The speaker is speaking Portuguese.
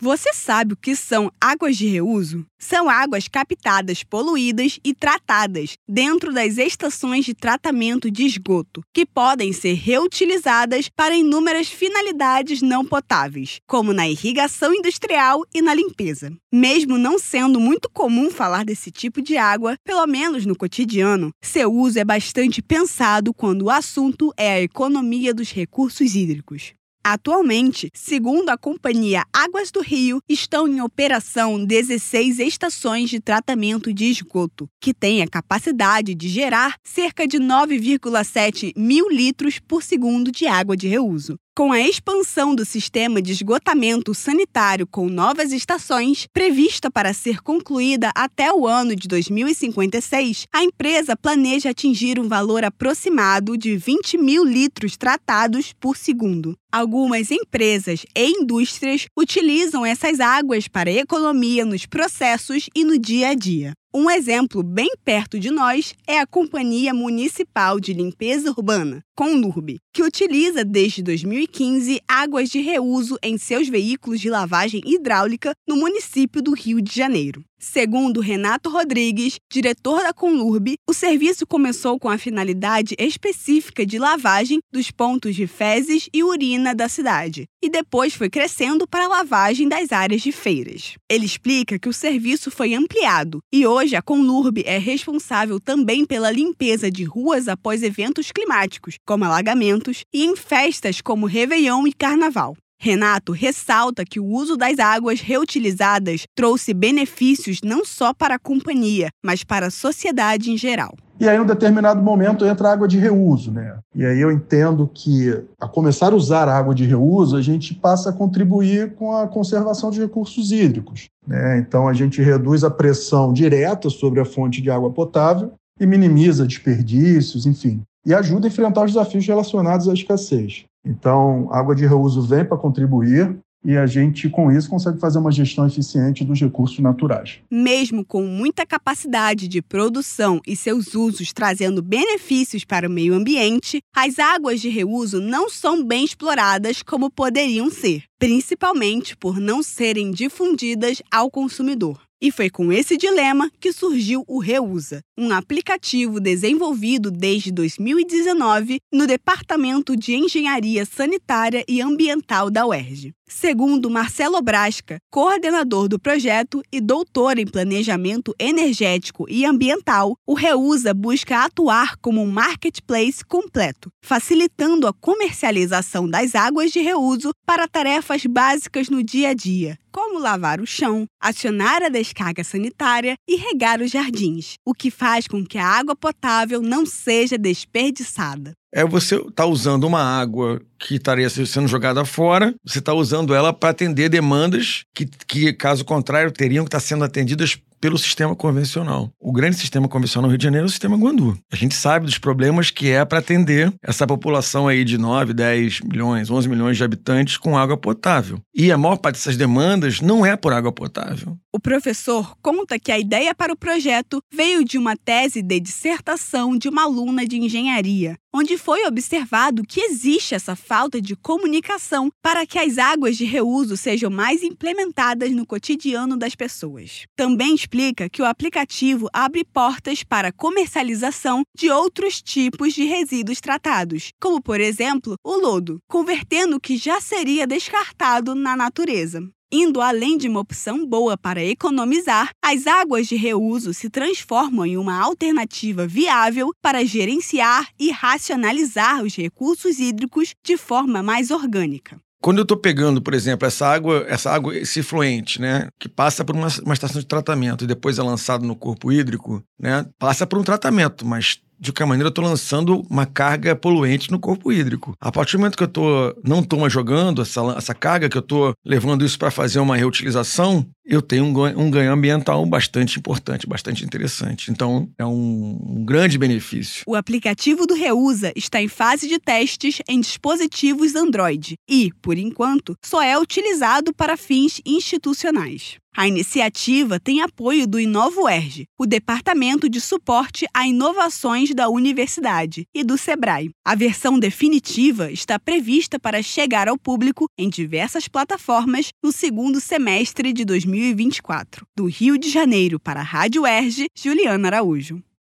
Você sabe o que são águas de reuso? São águas captadas, poluídas e tratadas dentro das estações de tratamento de esgoto, que podem ser reutilizadas para inúmeras finalidades não potáveis, como na irrigação industrial e na limpeza. Mesmo não sendo muito comum falar desse tipo de água, pelo menos no cotidiano, seu uso é bastante pensado quando o assunto é a economia dos recursos hídricos. Atualmente, segundo a companhia Águas do Rio, estão em operação 16 estações de tratamento de esgoto, que têm a capacidade de gerar cerca de 9,7 mil litros por segundo de água de reuso. Com a expansão do sistema de esgotamento sanitário com novas estações, prevista para ser concluída até o ano de 2056, a empresa planeja atingir um valor aproximado de 20 mil litros tratados por segundo. Algumas empresas e indústrias utilizam essas águas para economia nos processos e no dia a dia. Um exemplo bem perto de nós é a Companhia Municipal de Limpeza Urbana, Conlurb, que utiliza desde 2015 águas de reuso em seus veículos de lavagem hidráulica no município do Rio de Janeiro. Segundo Renato Rodrigues, diretor da Conlurb, o serviço começou com a finalidade específica de lavagem dos pontos de fezes e urina da cidade, e depois foi crescendo para a lavagem das áreas de feiras. Ele explica que o serviço foi ampliado e hoje a Conlurb é responsável também pela limpeza de ruas após eventos climáticos, como alagamentos, e em festas como Réveillon e Carnaval. Renato ressalta que o uso das águas reutilizadas trouxe benefícios não só para a companhia, mas para a sociedade em geral. E aí, em um determinado momento, entra a água de reuso. Né? E aí eu entendo que, a começar a usar a água de reuso, a gente passa a contribuir com a conservação de recursos hídricos. Né? Então, a gente reduz a pressão direta sobre a fonte de água potável e minimiza desperdícios, enfim, e ajuda a enfrentar os desafios relacionados à escassez. Então, água de reuso vem para contribuir e a gente, com isso, consegue fazer uma gestão eficiente dos recursos naturais. Mesmo com muita capacidade de produção e seus usos trazendo benefícios para o meio ambiente, as águas de reuso não são bem exploradas como poderiam ser, principalmente por não serem difundidas ao consumidor. E foi com esse dilema que surgiu o Reusa, um aplicativo desenvolvido desde 2019 no Departamento de Engenharia Sanitária e Ambiental da UERJ. Segundo Marcelo Brasca, coordenador do projeto e doutor em planejamento energético e ambiental, o Reusa busca atuar como um marketplace completo, facilitando a comercialização das águas de reuso para tarefas básicas no dia a dia, como lavar o chão, acionar a descarga sanitária e regar os jardins, o que faz com que a água potável não seja desperdiçada. É você tá usando uma água que estaria sendo jogada fora, você está usando ela para atender demandas que, que, caso contrário, teriam que estar tá sendo atendidas pelo sistema convencional. O grande sistema convencional no Rio de Janeiro é o sistema Guandu. A gente sabe dos problemas que é para atender essa população aí de 9, 10 milhões, 11 milhões de habitantes com água potável. E a maior parte dessas demandas não é por água potável. O professor conta que a ideia para o projeto veio de uma tese de dissertação de uma aluna de engenharia, onde foi observado que existe essa falta de comunicação para que as águas de reuso sejam mais implementadas no cotidiano das pessoas. Também explica que o aplicativo abre portas para comercialização de outros tipos de resíduos tratados, como por exemplo o lodo, convertendo o que já seria descartado na natureza. Indo além de uma opção boa para economizar, as águas de reuso se transformam em uma alternativa viável para gerenciar e racionalizar os recursos hídricos de forma mais orgânica. Quando eu estou pegando, por exemplo, essa água, essa água, esse fluente, né, que passa por uma, uma estação de tratamento e depois é lançado no corpo hídrico, né, passa por um tratamento, mas de qualquer maneira, eu estou lançando uma carga poluente no corpo hídrico. A partir do momento que eu tô, não estou mais jogando essa, essa carga, que eu estou levando isso para fazer uma reutilização, eu tenho um ganho, um ganho ambiental bastante importante, bastante interessante. Então, é um, um grande benefício. O aplicativo do Reusa está em fase de testes em dispositivos Android e, por enquanto, só é utilizado para fins institucionais. A iniciativa tem apoio do InovoERG, o Departamento de Suporte a Inovações da Universidade, e do SEBRAE. A versão definitiva está prevista para chegar ao público em diversas plataformas no segundo semestre de 2024. Do Rio de Janeiro para a Rádio ERG, Juliana Araújo.